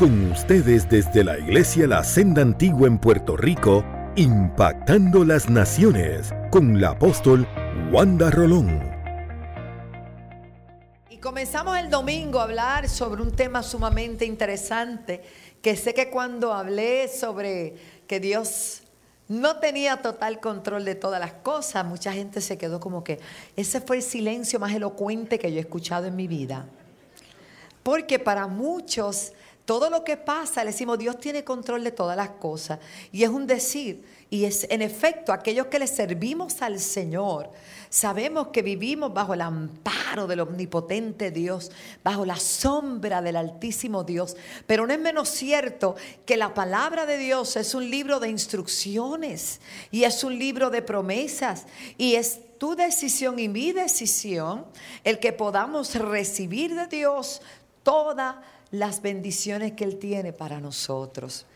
Con ustedes desde la Iglesia La Senda Antigua en Puerto Rico, impactando las naciones con la apóstol Wanda Rolón. Y comenzamos el domingo a hablar sobre un tema sumamente interesante, que sé que cuando hablé sobre que Dios no tenía total control de todas las cosas, mucha gente se quedó como que ese fue el silencio más elocuente que yo he escuchado en mi vida. Porque para muchos todo lo que pasa, le decimos, Dios tiene control de todas las cosas. Y es un decir, y es en efecto, aquellos que le servimos al Señor, sabemos que vivimos bajo el amparo del omnipotente Dios, bajo la sombra del altísimo Dios. Pero no es menos cierto que la palabra de Dios es un libro de instrucciones y es un libro de promesas y es tu decisión y mi decisión el que podamos recibir de Dios toda las bendiciones que Él tiene para nosotros.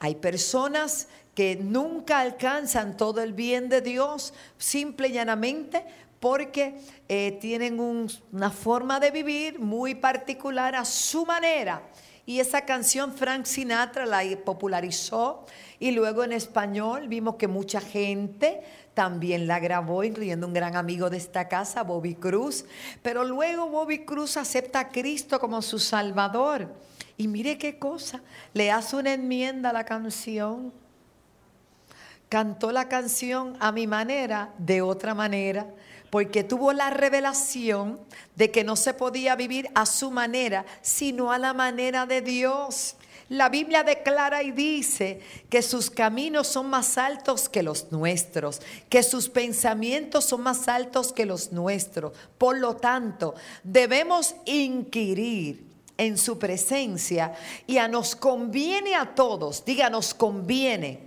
Hay personas que nunca alcanzan todo el bien de Dios simple y llanamente porque eh, tienen una forma de vivir muy particular a su manera. Y esa canción Frank Sinatra la popularizó y luego en español vimos que mucha gente también la grabó, incluyendo un gran amigo de esta casa, Bobby Cruz. Pero luego Bobby Cruz acepta a Cristo como su Salvador. Y mire qué cosa, le hace una enmienda a la canción. Cantó la canción a mi manera, de otra manera, porque tuvo la revelación de que no se podía vivir a su manera, sino a la manera de Dios. La Biblia declara y dice que sus caminos son más altos que los nuestros, que sus pensamientos son más altos que los nuestros. Por lo tanto, debemos inquirir en su presencia y a nos conviene a todos, diga, nos conviene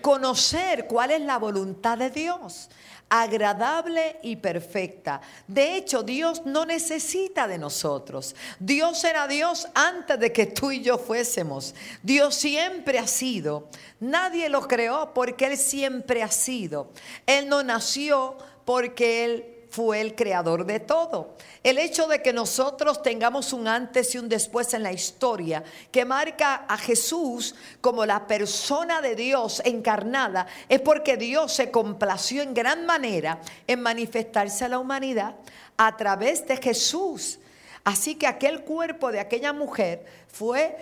conocer cuál es la voluntad de Dios agradable y perfecta. De hecho, Dios no necesita de nosotros. Dios era Dios antes de que tú y yo fuésemos. Dios siempre ha sido. Nadie lo creó porque Él siempre ha sido. Él no nació porque Él fue el creador de todo. El hecho de que nosotros tengamos un antes y un después en la historia que marca a Jesús como la persona de Dios encarnada es porque Dios se complació en gran manera en manifestarse a la humanidad a través de Jesús. Así que aquel cuerpo de aquella mujer fue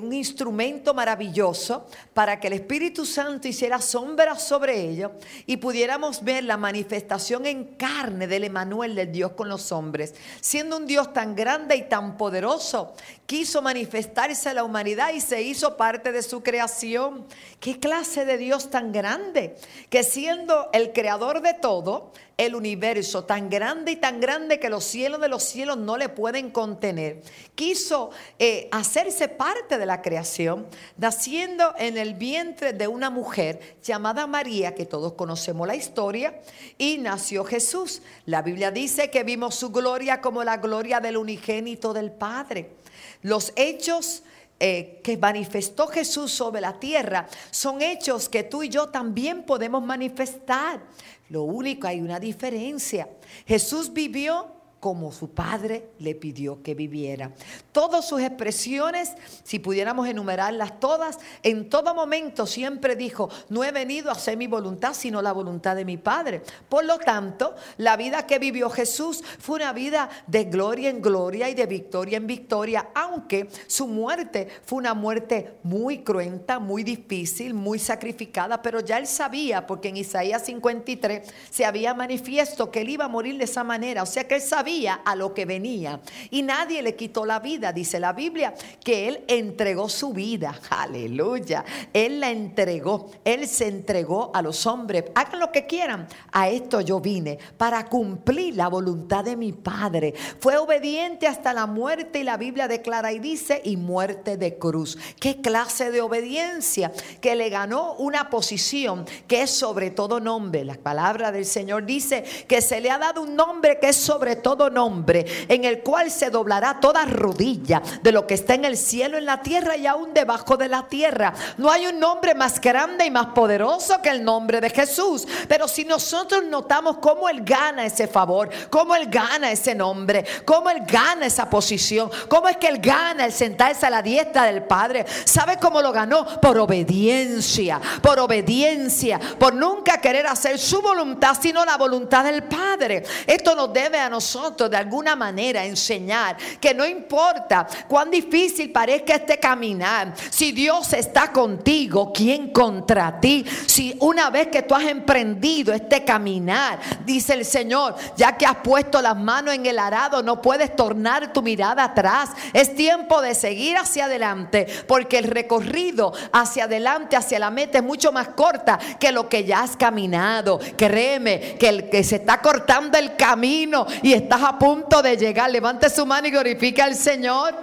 un instrumento maravilloso para que el Espíritu Santo hiciera sombra sobre ellos y pudiéramos ver la manifestación en carne del Emanuel, del Dios con los hombres. Siendo un Dios tan grande y tan poderoso, quiso manifestarse a la humanidad y se hizo parte de su creación. ¿Qué clase de Dios tan grande? Que siendo el creador de todo, el universo tan grande y tan grande que los cielos de los cielos no le pueden contener. Quiso eh, hacerse parte de la creación, naciendo en el vientre de una mujer llamada María, que todos conocemos la historia, y nació Jesús. La Biblia dice que vimos su gloria como la gloria del unigénito del Padre. Los hechos eh, que manifestó Jesús sobre la tierra son hechos que tú y yo también podemos manifestar. Lo único, hay una diferencia. Jesús vivió como su padre le pidió que viviera. Todas sus expresiones, si pudiéramos enumerarlas todas, en todo momento siempre dijo, no he venido a hacer mi voluntad, sino la voluntad de mi Padre. Por lo tanto, la vida que vivió Jesús fue una vida de gloria en gloria y de victoria en victoria, aunque su muerte fue una muerte muy cruenta, muy difícil, muy sacrificada, pero ya él sabía, porque en Isaías 53 se había manifiesto que él iba a morir de esa manera, o sea que él sabía a lo que venía. Y nadie le quitó la vida, dice la Biblia, que Él entregó su vida. Aleluya. Él la entregó. Él se entregó a los hombres. Hagan lo que quieran. A esto yo vine para cumplir la voluntad de mi Padre. Fue obediente hasta la muerte y la Biblia declara y dice, y muerte de cruz. ¿Qué clase de obediencia? Que le ganó una posición que es sobre todo nombre. La palabra del Señor dice que se le ha dado un nombre que es sobre todo todo nombre, en el cual se doblará toda rodilla de lo que está en el cielo, en la tierra y aún debajo de la tierra. No hay un nombre más grande y más poderoso que el nombre de Jesús. Pero si nosotros notamos cómo Él gana ese favor, cómo Él gana ese nombre, cómo Él gana esa posición, cómo es que Él gana el sentarse a la diestra del Padre. ¿Sabe cómo lo ganó? Por obediencia, por obediencia, por nunca querer hacer su voluntad, sino la voluntad del Padre. Esto nos debe a nosotros de alguna manera enseñar que no importa cuán difícil parezca este caminar, si Dios está contigo, ¿quién contra ti? Si una vez que tú has emprendido este caminar, dice el Señor, ya que has puesto las manos en el arado, no puedes tornar tu mirada atrás. Es tiempo de seguir hacia adelante, porque el recorrido hacia adelante, hacia la meta es mucho más corta que lo que ya has caminado. Créeme que el que se está cortando el camino y estás a punto de llegar, levante su mano y glorifica al Señor.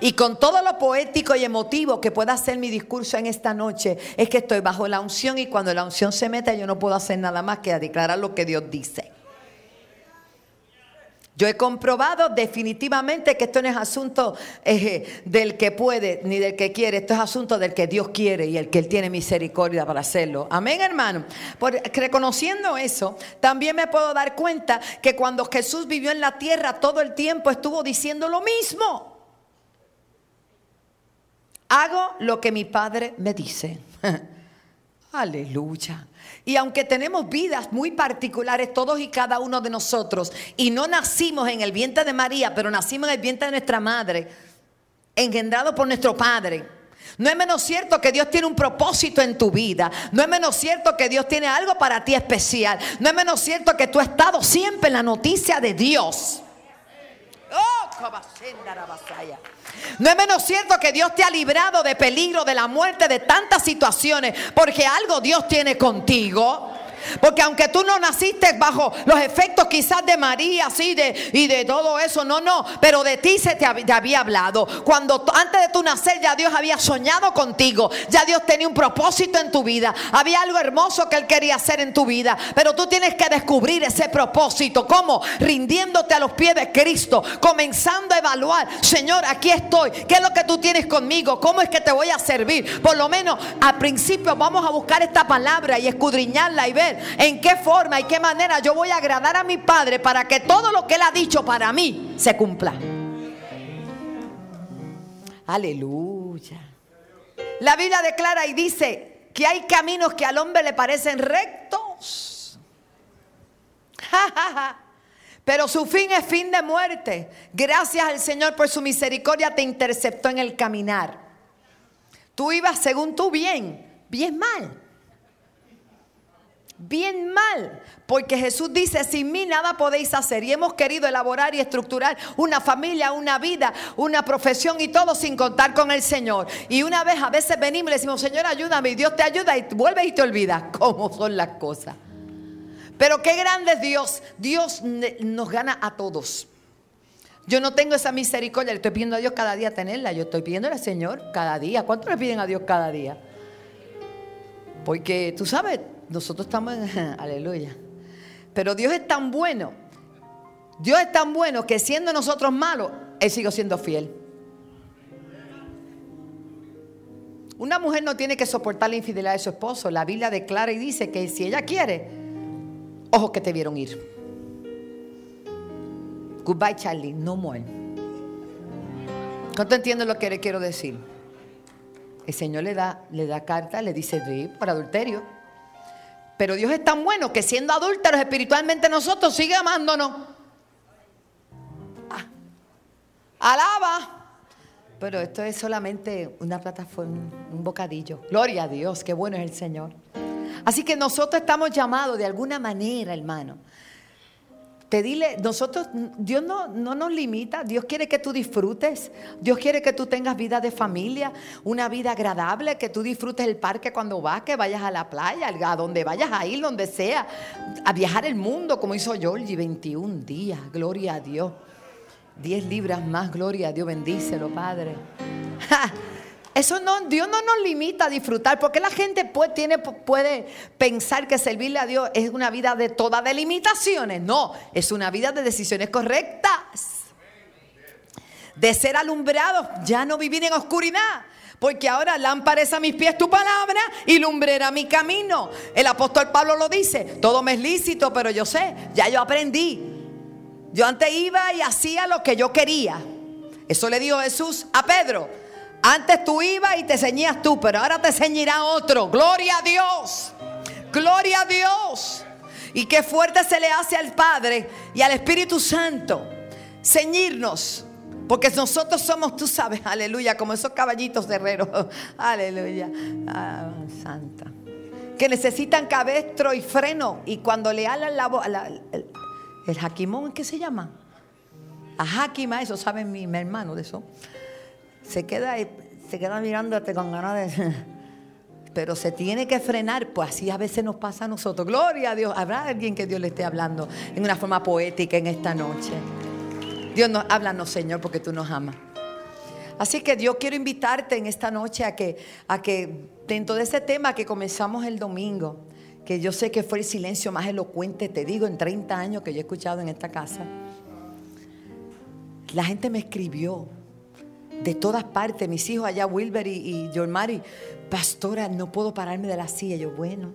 Y con todo lo poético y emotivo que pueda ser mi discurso en esta noche, es que estoy bajo la unción y cuando la unción se mete yo no puedo hacer nada más que declarar lo que Dios dice. Yo he comprobado definitivamente que esto no es asunto eh, del que puede ni del que quiere, esto es asunto del que Dios quiere y el que Él tiene misericordia para hacerlo. Amén, hermano. Por, reconociendo eso, también me puedo dar cuenta que cuando Jesús vivió en la tierra todo el tiempo estuvo diciendo lo mismo. Hago lo que mi Padre me dice. Aleluya. Y aunque tenemos vidas muy particulares, todos y cada uno de nosotros, y no nacimos en el vientre de María, pero nacimos en el vientre de nuestra madre, engendrado por nuestro Padre. No es menos cierto que Dios tiene un propósito en tu vida. No es menos cierto que Dios tiene algo para ti especial. No es menos cierto que tú has estado siempre en la noticia de Dios. No es menos cierto que Dios te ha librado de peligro, de la muerte, de tantas situaciones, porque algo Dios tiene contigo. Porque aunque tú no naciste bajo los efectos quizás de María, así de, y de todo eso, no, no, pero de ti se te, había hablado. Cuando antes de tu nacer ya Dios había soñado contigo, ya Dios tenía un propósito en tu vida, había algo hermoso que Él quería hacer en tu vida, pero tú tienes que descubrir ese propósito. ¿Cómo? Rindiéndote a los pies de Cristo, comenzando a evaluar, Señor, aquí estoy, ¿qué es lo que tú tienes conmigo? ¿Cómo es que te voy a servir? Por lo menos al principio vamos a buscar esta palabra y escudriñarla y ver en qué forma y qué manera yo voy a agradar a mi Padre para que todo lo que Él ha dicho para mí se cumpla. Aleluya. La Biblia declara y dice que hay caminos que al hombre le parecen rectos. Pero su fin es fin de muerte. Gracias al Señor por su misericordia te interceptó en el caminar. Tú ibas según tu bien, bien mal bien mal, porque Jesús dice, sin mí nada podéis hacer. Y hemos querido elaborar y estructurar una familia, una vida, una profesión y todo sin contar con el Señor. Y una vez, a veces venimos y decimos, Señor, ayúdame, y Dios te ayuda y vuelves y te olvidas cómo son las cosas. Pero qué grande es Dios. Dios nos gana a todos. Yo no tengo esa misericordia, le estoy pidiendo a Dios cada día tenerla. Yo estoy pidiendo al Señor cada día. ¿Cuánto le piden a Dios cada día? Porque tú sabes, nosotros estamos en, aleluya. Pero Dios es tan bueno. Dios es tan bueno que siendo nosotros malos, Él sigue siendo fiel. Una mujer no tiene que soportar la infidelidad de su esposo. La Biblia declara y dice que si ella quiere, ojos que te vieron ir. Goodbye, Charlie, no more. ¿Cuánto entiendes lo que le quiero decir? El Señor le da, le da carta, le dice, sí, por adulterio. Pero Dios es tan bueno que siendo adúlteros espiritualmente nosotros sigue amándonos. Ah, alaba. Pero esto es solamente una plataforma, un bocadillo. Gloria a Dios, qué bueno es el Señor. Así que nosotros estamos llamados de alguna manera, hermano, Pedirle, nosotros, Dios no, no nos limita, Dios quiere que tú disfrutes, Dios quiere que tú tengas vida de familia, una vida agradable, que tú disfrutes el parque cuando vas, que vayas a la playa, a donde vayas a ir, donde sea, a viajar el mundo como hizo Georgie, 21 días, gloria a Dios, 10 libras más, gloria a Dios, bendícelo, Padre. Eso no, Dios no nos limita a disfrutar, porque la gente puede, pensar que servirle a Dios es una vida de todas de limitaciones. No, es una vida de decisiones correctas. De ser alumbrados, ya no vivir en oscuridad. Porque ahora lámpara es a mis pies tu palabra y lumbrera mi camino. El apóstol Pablo lo dice, todo me es lícito, pero yo sé, ya yo aprendí. Yo antes iba y hacía lo que yo quería. Eso le dijo Jesús a Pedro. Antes tú ibas y te ceñías tú, pero ahora te ceñirá otro. Gloria a Dios. Gloria a Dios. Y qué fuerte se le hace al Padre y al Espíritu Santo ceñirnos. Porque nosotros somos, tú sabes, aleluya, como esos caballitos herreros. Aleluya. Ah, santa. Que necesitan cabestro y freno. Y cuando le alan la voz, el, el jaquimón, ¿qué se llama? A jaquima, eso sabe mi hermano de eso se queda, se queda mirándote con ganas de... Pero se tiene que frenar, pues así a veces nos pasa a nosotros. Gloria a Dios. Habrá alguien que Dios le esté hablando en una forma poética en esta noche. Dios nos, háblanos, Señor, porque tú nos amas. Así que Dios quiero invitarte en esta noche a que, a que dentro de ese tema que comenzamos el domingo, que yo sé que fue el silencio más elocuente, te digo, en 30 años que yo he escuchado en esta casa, la gente me escribió de todas partes, mis hijos allá, Wilber y, y Mari, pastora, no puedo pararme de la silla. Yo, bueno,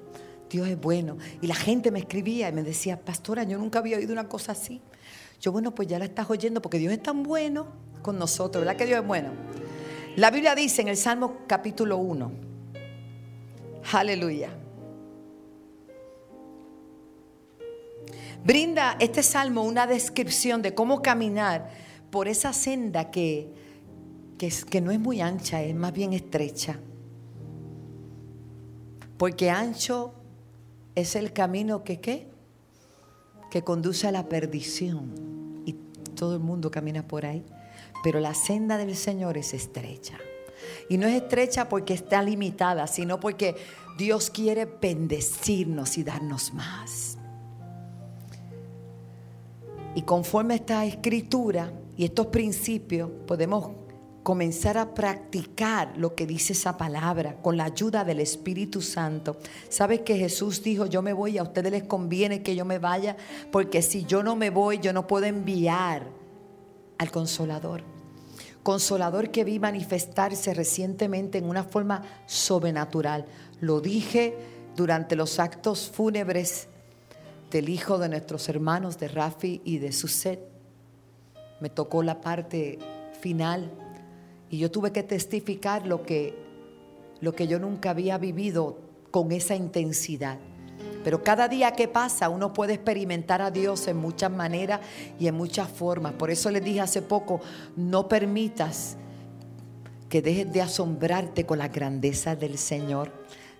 Dios es bueno. Y la gente me escribía y me decía, pastora, yo nunca había oído una cosa así. Yo, bueno, pues ya la estás oyendo porque Dios es tan bueno con nosotros, ¿verdad que Dios es bueno? La Biblia dice en el Salmo capítulo 1, aleluya. Brinda este salmo una descripción de cómo caminar por esa senda que que, que no es muy ancha, es más bien estrecha. Porque ancho es el camino que qué? Que conduce a la perdición. Y todo el mundo camina por ahí. Pero la senda del Señor es estrecha. Y no es estrecha porque está limitada, sino porque Dios quiere bendecirnos y darnos más. Y conforme esta escritura y estos principios, podemos comenzar a practicar lo que dice esa palabra con la ayuda del Espíritu Santo. ¿Sabes que Jesús dijo, yo me voy, a ustedes les conviene que yo me vaya? Porque si yo no me voy, yo no puedo enviar al consolador. Consolador que vi manifestarse recientemente en una forma sobrenatural. Lo dije durante los actos fúnebres del hijo de nuestros hermanos, de Rafi y de Suset. Me tocó la parte final y yo tuve que testificar lo que, lo que yo nunca había vivido con esa intensidad. Pero cada día que pasa uno puede experimentar a Dios en muchas maneras y en muchas formas. Por eso les dije hace poco, no permitas que dejes de asombrarte con la grandeza del Señor,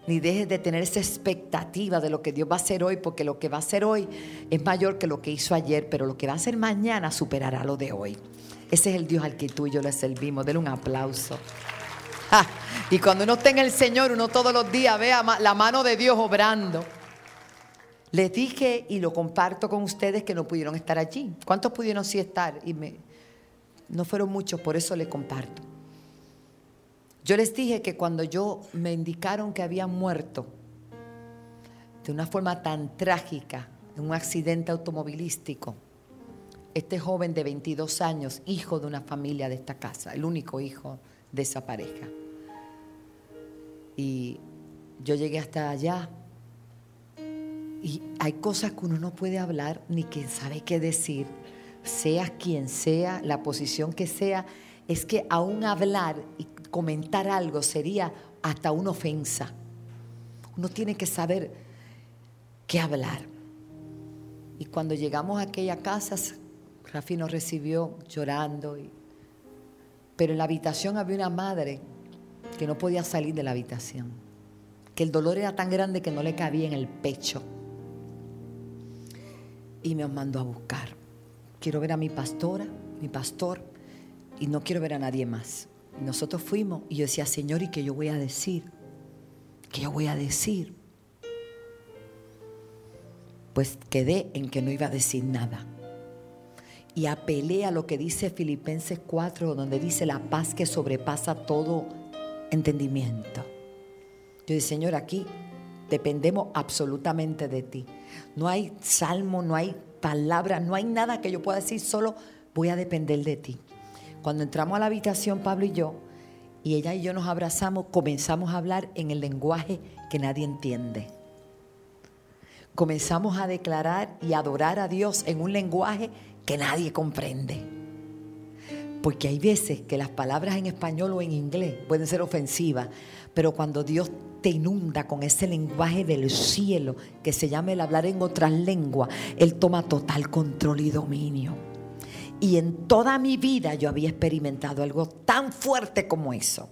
ni dejes de tener esa expectativa de lo que Dios va a hacer hoy, porque lo que va a hacer hoy es mayor que lo que hizo ayer, pero lo que va a hacer mañana superará lo de hoy. Ese es el Dios al que tú y yo le servimos. Denle un aplauso. Ah, y cuando uno está en el Señor, uno todos los días vea la mano de Dios obrando. Les dije y lo comparto con ustedes que no pudieron estar allí. ¿Cuántos pudieron sí estar? Y me, no fueron muchos, por eso les comparto. Yo les dije que cuando yo me indicaron que había muerto de una forma tan trágica en un accidente automovilístico, este joven de 22 años, hijo de una familia de esta casa, el único hijo de esa pareja. Y yo llegué hasta allá y hay cosas que uno no puede hablar ni quien sabe qué decir, sea quien sea, la posición que sea, es que aún hablar y comentar algo sería hasta una ofensa. Uno tiene que saber qué hablar. Y cuando llegamos a aquella casa, Rafi nos recibió llorando, pero en la habitación había una madre que no podía salir de la habitación, que el dolor era tan grande que no le cabía en el pecho. Y me mandó a buscar. Quiero ver a mi pastora, mi pastor, y no quiero ver a nadie más. nosotros fuimos y yo decía, Señor, ¿y qué yo voy a decir? ¿Qué yo voy a decir? Pues quedé en que no iba a decir nada y apelé a lo que dice Filipenses 4, donde dice la paz que sobrepasa todo entendimiento. Yo dije, Señor, aquí dependemos absolutamente de ti. No hay salmo, no hay palabra, no hay nada que yo pueda decir, solo voy a depender de ti. Cuando entramos a la habitación, Pablo y yo, y ella y yo nos abrazamos, comenzamos a hablar en el lenguaje que nadie entiende. Comenzamos a declarar y adorar a Dios en un lenguaje que nadie comprende. Porque hay veces que las palabras en español o en inglés pueden ser ofensivas, pero cuando Dios te inunda con ese lenguaje del cielo que se llama el hablar en otras lenguas, Él toma total control y dominio. Y en toda mi vida yo había experimentado algo tan fuerte como eso.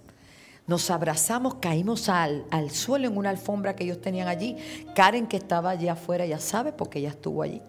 Nos abrazamos, caímos al, al, suelo en una alfombra que ellos tenían allí. Karen, que estaba allí afuera, ya sabe, porque ella estuvo allí.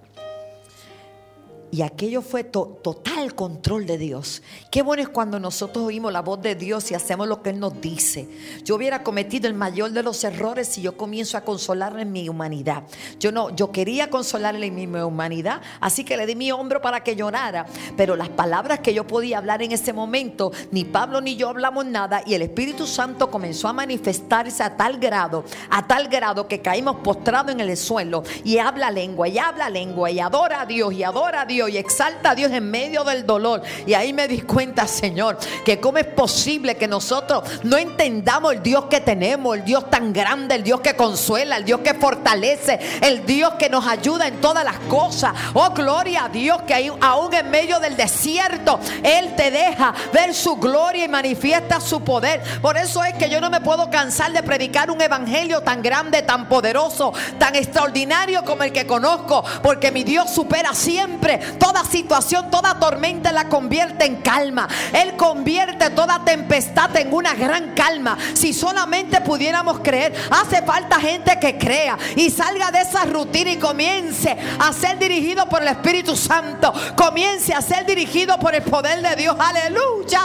Y aquello fue total control de Dios. Qué bueno es cuando nosotros oímos la voz de Dios y hacemos lo que Él nos dice. Yo hubiera cometido el mayor de los errores si yo comienzo a consolarle en mi humanidad. Yo no, yo quería consolarle en mi humanidad, así que le di mi hombro para que llorara. Pero las palabras que yo podía hablar en ese momento, ni Pablo ni yo hablamos nada y el Espíritu Santo comenzó a manifestarse a tal grado, a tal grado que caímos postrados en el suelo y habla lengua y habla lengua y adora a Dios y adora a Dios y exalta a Dios en medio del dolor. Y ahí me di cuenta, Señor, que cómo es posible que nosotros no entendamos el Dios que tenemos, el Dios tan grande, el Dios que consuela, el Dios que fortalece, el Dios que nos ayuda en todas las cosas. Oh, gloria a Dios que aún en medio del desierto, Él te deja ver su gloria y manifiesta su poder. Por eso es que yo no me puedo cansar de predicar un evangelio tan grande, tan poderoso, tan extraordinario como el que conozco, porque mi Dios supera siempre Toda situación, toda tormenta la convierte en calma. Él convierte toda tempestad en una gran calma. Si solamente pudiéramos creer, hace falta gente que crea y salga de esa rutina y comience a ser dirigido por el Espíritu Santo. Comience a ser dirigido por el poder de Dios. Aleluya.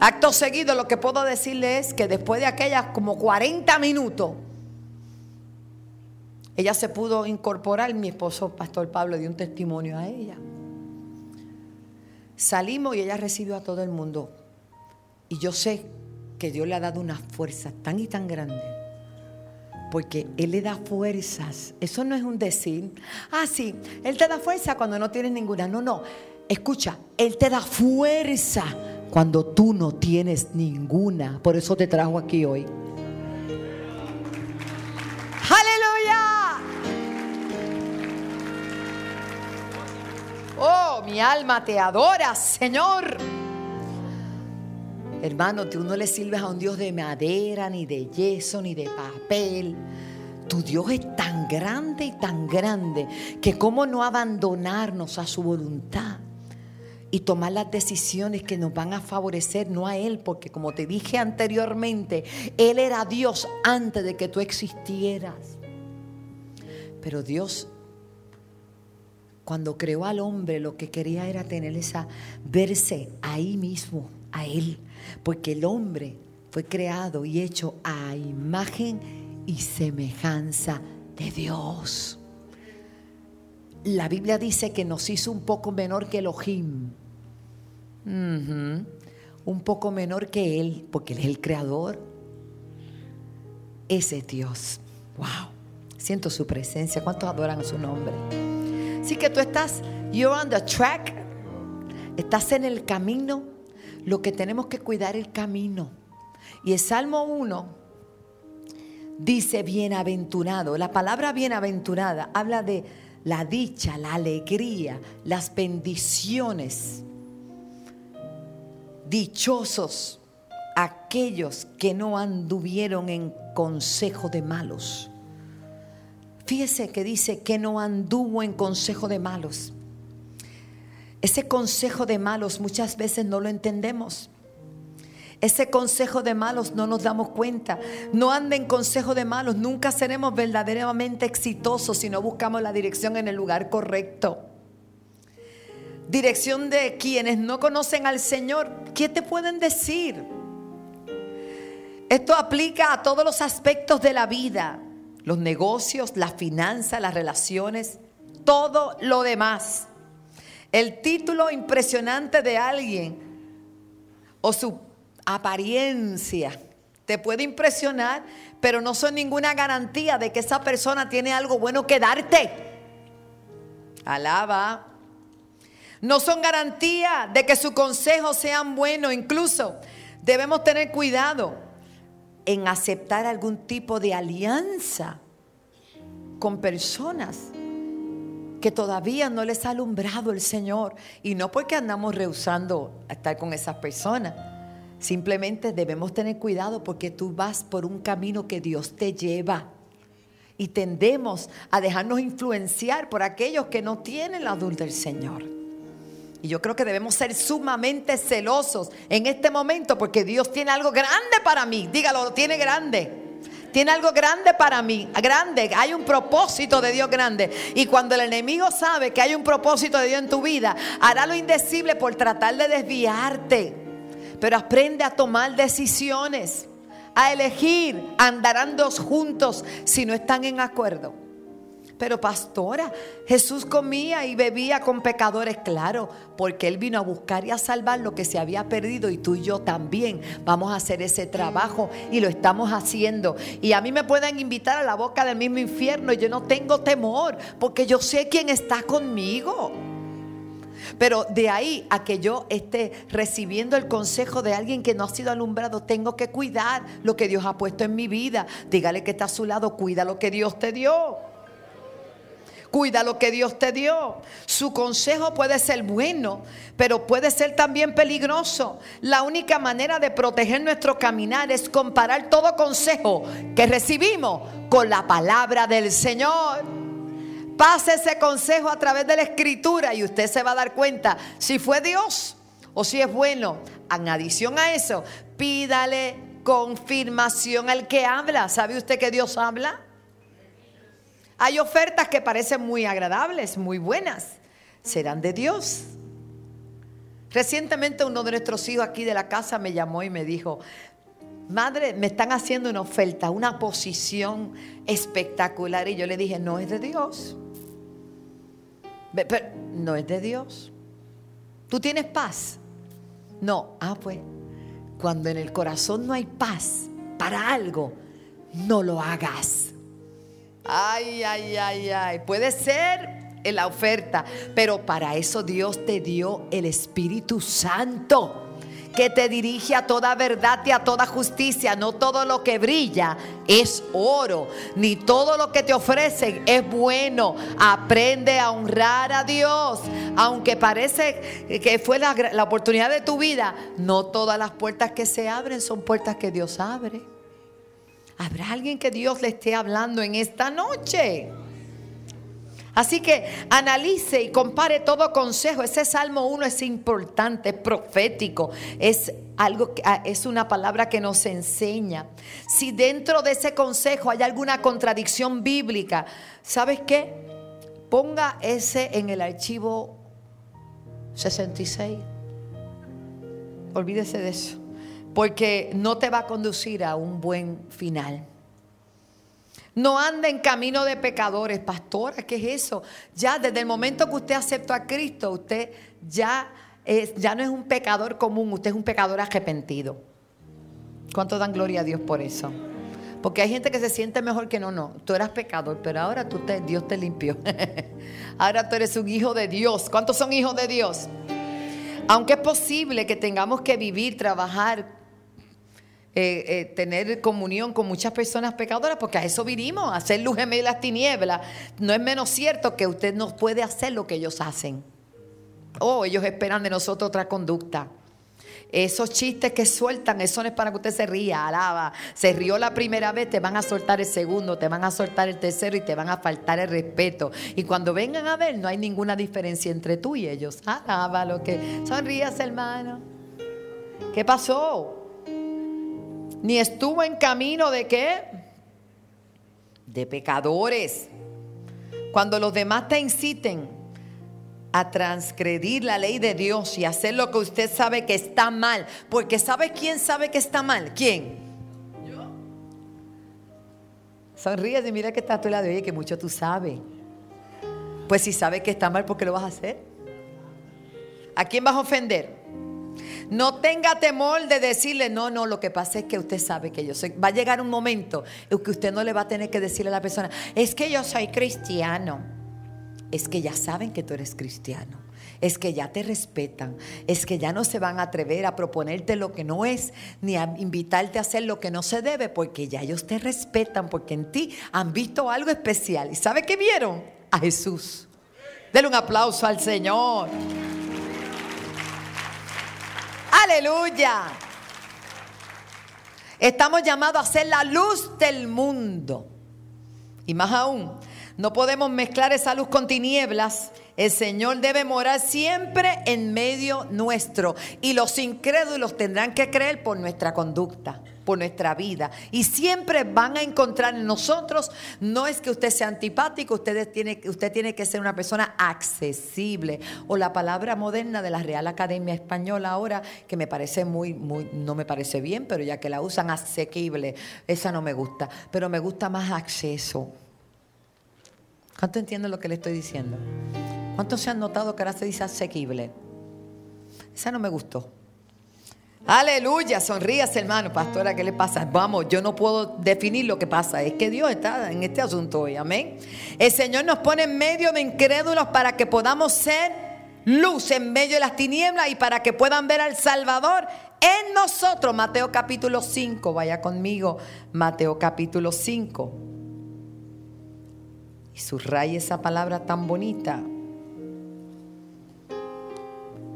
Acto seguido, lo que puedo decirle es que después de aquellas como 40 minutos, ella se pudo incorporar, mi esposo, Pastor Pablo, dio un testimonio a ella. Salimos y ella recibió a todo el mundo. Y yo sé que Dios le ha dado una fuerza tan y tan grande. Porque Él le da fuerzas. Eso no es un decir. Ah, sí, Él te da fuerza cuando no tienes ninguna. No, no. Escucha, Él te da fuerza cuando tú no tienes ninguna. Por eso te trajo aquí hoy. Mi alma te adora, Señor. Hermano, tú no le sirves a un Dios de madera, ni de yeso, ni de papel. Tu Dios es tan grande y tan grande que cómo no abandonarnos a su voluntad y tomar las decisiones que nos van a favorecer, no a Él, porque como te dije anteriormente, Él era Dios antes de que tú existieras. Pero Dios cuando creó al hombre, lo que quería era tener esa, verse ahí mismo, a él. Porque el hombre fue creado y hecho a imagen y semejanza de Dios. La Biblia dice que nos hizo un poco menor que Elohim. Un poco menor que Él, porque Él es el creador. Ese Dios. Wow. Siento su presencia. ¿Cuántos adoran a su nombre? Así que tú estás, you're on the track, estás en el camino. Lo que tenemos que cuidar el camino. Y el Salmo 1 dice bienaventurado. La palabra bienaventurada habla de la dicha, la alegría, las bendiciones. Dichosos aquellos que no anduvieron en consejo de malos Fíjese que dice que no anduvo en consejo de malos. Ese consejo de malos muchas veces no lo entendemos. Ese consejo de malos no nos damos cuenta. No ande en consejo de malos. Nunca seremos verdaderamente exitosos si no buscamos la dirección en el lugar correcto. Dirección de quienes no conocen al Señor. ¿Qué te pueden decir? Esto aplica a todos los aspectos de la vida los negocios, las finanzas, las relaciones, todo lo demás. El título impresionante de alguien o su apariencia. Te puede impresionar, pero no son ninguna garantía de que esa persona tiene algo bueno que darte. Alaba. No son garantía de que sus consejos sean buenos. Incluso debemos tener cuidado en aceptar algún tipo de alianza con personas que todavía no les ha alumbrado el Señor. Y no porque andamos rehusando estar con esas personas. Simplemente debemos tener cuidado porque tú vas por un camino que Dios te lleva. Y tendemos a dejarnos influenciar por aquellos que no tienen la luz del Señor. Y yo creo que debemos ser sumamente celosos en este momento porque Dios tiene algo grande para mí. Dígalo, lo tiene grande. Tiene algo grande para mí, grande. Hay un propósito de Dios grande. Y cuando el enemigo sabe que hay un propósito de Dios en tu vida, hará lo indecible por tratar de desviarte. Pero aprende a tomar decisiones, a elegir. Andarán dos juntos si no están en acuerdo. Pero pastora, Jesús comía y bebía con pecadores, claro, porque Él vino a buscar y a salvar lo que se había perdido y tú y yo también vamos a hacer ese trabajo y lo estamos haciendo. Y a mí me pueden invitar a la boca del mismo infierno y yo no tengo temor porque yo sé quién está conmigo. Pero de ahí a que yo esté recibiendo el consejo de alguien que no ha sido alumbrado, tengo que cuidar lo que Dios ha puesto en mi vida. Dígale que está a su lado, cuida lo que Dios te dio. Cuida lo que Dios te dio. Su consejo puede ser bueno, pero puede ser también peligroso. La única manera de proteger nuestro caminar es comparar todo consejo que recibimos con la palabra del Señor. Pase ese consejo a través de la escritura y usted se va a dar cuenta si fue Dios o si es bueno. En adición a eso, pídale confirmación al que habla. ¿Sabe usted que Dios habla? Hay ofertas que parecen muy agradables, muy buenas. Serán de Dios. Recientemente uno de nuestros hijos aquí de la casa me llamó y me dijo, madre, me están haciendo una oferta, una posición espectacular. Y yo le dije, no es de Dios. Pero no es de Dios. ¿Tú tienes paz? No. Ah, pues, cuando en el corazón no hay paz para algo, no lo hagas. Ay, ay, ay, ay. Puede ser en la oferta, pero para eso Dios te dio el Espíritu Santo que te dirige a toda verdad y a toda justicia. No todo lo que brilla es oro, ni todo lo que te ofrecen es bueno. Aprende a honrar a Dios. Aunque parece que fue la, la oportunidad de tu vida, no todas las puertas que se abren son puertas que Dios abre. ¿Habrá alguien que Dios le esté hablando en esta noche? Así que analice y compare todo consejo. Ese Salmo 1 es importante, es profético, es algo ah, es una palabra que nos enseña. Si dentro de ese consejo hay alguna contradicción bíblica, ¿sabes qué? Ponga ese en el archivo 66. Olvídese de eso porque no te va a conducir a un buen final. No anda en camino de pecadores, pastora, ¿qué es eso? Ya desde el momento que usted aceptó a Cristo, usted ya, ya no es un pecador común, usted es un pecador arrepentido. ¿Cuánto dan gloria a Dios por eso? Porque hay gente que se siente mejor que no, no. Tú eras pecador, pero ahora tú te, Dios te limpió. ahora tú eres un hijo de Dios. ¿Cuántos son hijos de Dios? Aunque es posible que tengamos que vivir, trabajar eh, eh, tener comunión con muchas personas pecadoras, porque a eso vinimos, a hacer luz en las tinieblas. No es menos cierto que usted no puede hacer lo que ellos hacen. O oh, ellos esperan de nosotros otra conducta. Esos chistes que sueltan, eso no es para que usted se ría, alaba. Se rió la primera vez, te van a soltar el segundo, te van a soltar el tercero y te van a faltar el respeto. Y cuando vengan a ver, no hay ninguna diferencia entre tú y ellos. Alaba lo que. Sonrías, hermano. ¿Qué pasó? Ni estuvo en camino de qué? De pecadores. Cuando los demás te inciten a transgredir la ley de Dios y hacer lo que usted sabe que está mal, porque ¿sabe quién sabe que está mal? ¿Quién? Yo. Sonríes y mira que está a tu lado, oye, que mucho tú sabes. Pues si sabes que está mal, ¿por qué lo vas a hacer? ¿A quién vas a ofender? No tenga temor de decirle, no, no, lo que pasa es que usted sabe que yo soy. Va a llegar un momento en que usted no le va a tener que decirle a la persona, es que yo soy cristiano. Es que ya saben que tú eres cristiano. Es que ya te respetan. Es que ya no se van a atrever a proponerte lo que no es, ni a invitarte a hacer lo que no se debe, porque ya ellos te respetan, porque en ti han visto algo especial. ¿Y sabe qué vieron? A Jesús. Denle un aplauso al Señor. Aleluya. Estamos llamados a ser la luz del mundo. Y más aún, no podemos mezclar esa luz con tinieblas. El Señor debe morar siempre en medio nuestro. Y los incrédulos tendrán que creer por nuestra conducta por nuestra vida. Y siempre van a encontrar en nosotros, no es que usted sea antipático, usted tiene, usted tiene que ser una persona accesible. O la palabra moderna de la Real Academia Española ahora, que me parece muy, muy, no me parece bien, pero ya que la usan, asequible, esa no me gusta, pero me gusta más acceso. ¿Cuánto entienden lo que le estoy diciendo? ¿Cuántos se han notado que ahora se dice asequible? Esa no me gustó. Aleluya, sonríase hermano, pastora, ¿qué le pasa? Vamos, yo no puedo definir lo que pasa, es que Dios está en este asunto hoy, amén. El Señor nos pone en medio de incrédulos para que podamos ser luz en medio de las tinieblas y para que puedan ver al Salvador en nosotros. Mateo capítulo 5, vaya conmigo, Mateo capítulo 5. Y subraya esa palabra tan bonita.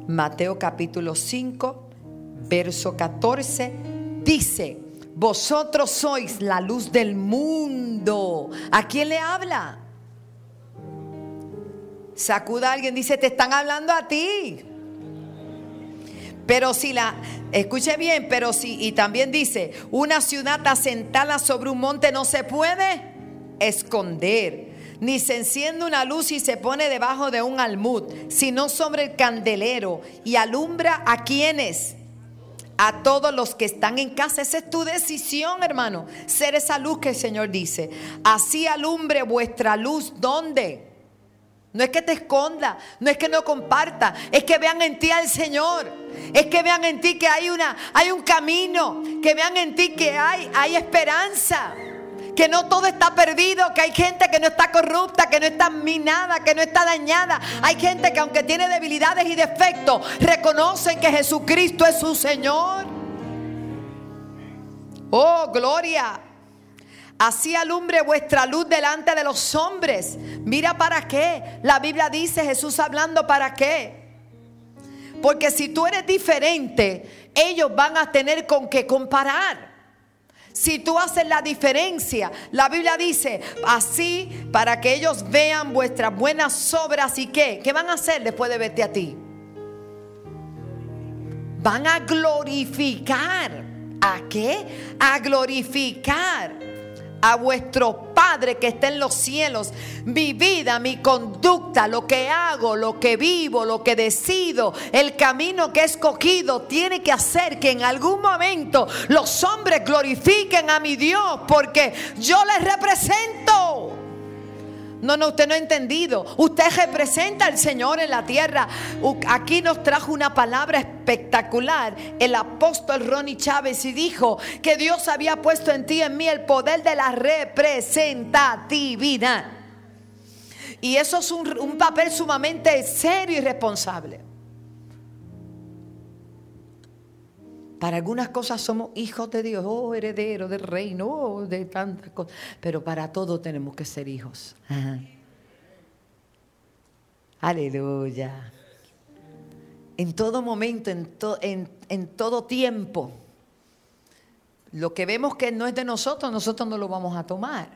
Mateo capítulo 5 verso 14, dice, vosotros sois la luz del mundo. ¿A quién le habla? Sacuda a alguien, dice, te están hablando a ti. Pero si la, escuche bien, pero si, y también dice, una ciudad asentada sobre un monte no se puede esconder, ni se enciende una luz y se pone debajo de un almud, sino sobre el candelero y alumbra a quienes a todos los que están en casa. Esa es tu decisión, hermano. Ser esa luz que el Señor dice. Así alumbre vuestra luz. ¿Dónde? No es que te esconda, no es que no comparta, es que vean en ti al Señor. Es que vean en ti que hay una hay un camino, que vean en ti que hay hay esperanza que no todo está perdido, que hay gente que no está corrupta, que no está minada, que no está dañada. Hay gente que aunque tiene debilidades y defectos, reconocen que Jesucristo es su Señor. Oh, gloria. Así alumbre vuestra luz delante de los hombres. Mira para qué. La Biblia dice Jesús hablando para qué. Porque si tú eres diferente, ellos van a tener con qué comparar. Si tú haces la diferencia, la Biblia dice así para que ellos vean vuestras buenas obras y qué, ¿qué van a hacer después de verte a ti? Van a glorificar. ¿A qué? A glorificar a vuestro Padre que está en los cielos. Mi vida, mi conducta, lo que hago, lo que vivo, lo que decido, el camino que he escogido, tiene que hacer que en algún momento los hombres glorifiquen a mi Dios porque yo les represento. No, no, usted no ha entendido. Usted representa al Señor en la tierra. Aquí nos trajo una palabra espectacular el apóstol Ronnie Chávez y dijo que Dios había puesto en ti en mí el poder de la representatividad. Y eso es un papel sumamente serio y responsable. Para algunas cosas somos hijos de Dios, oh, herederos del reino, oh, de tantas cosas. Pero para todo tenemos que ser hijos. Aleluya. En todo momento, en, en todo tiempo, lo que vemos que no es de nosotros, nosotros no lo vamos a tomar.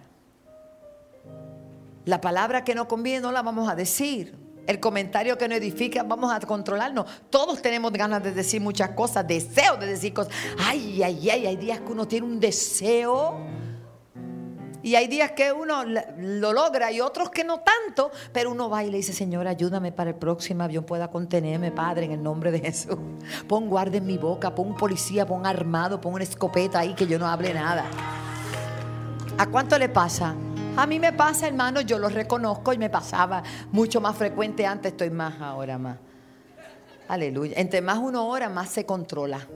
La palabra que no conviene no la vamos a decir el comentario que nos edifica, vamos a controlarnos. Todos tenemos ganas de decir muchas cosas, deseo de decir cosas. Ay, ay, ay, hay días que uno tiene un deseo. Y hay días que uno lo logra y otros que no tanto, pero uno va y le dice, Señor, ayúdame para el próximo avión pueda contenerme, Padre, en el nombre de Jesús. Pon guardia en mi boca, pon policía, pon armado, pon una escopeta ahí que yo no hable nada. ¿A cuánto le pasa? A mí me pasa, hermano, yo lo reconozco y me pasaba mucho más frecuente antes, estoy más ahora más. Aleluya. Entre más uno ora, más se controla.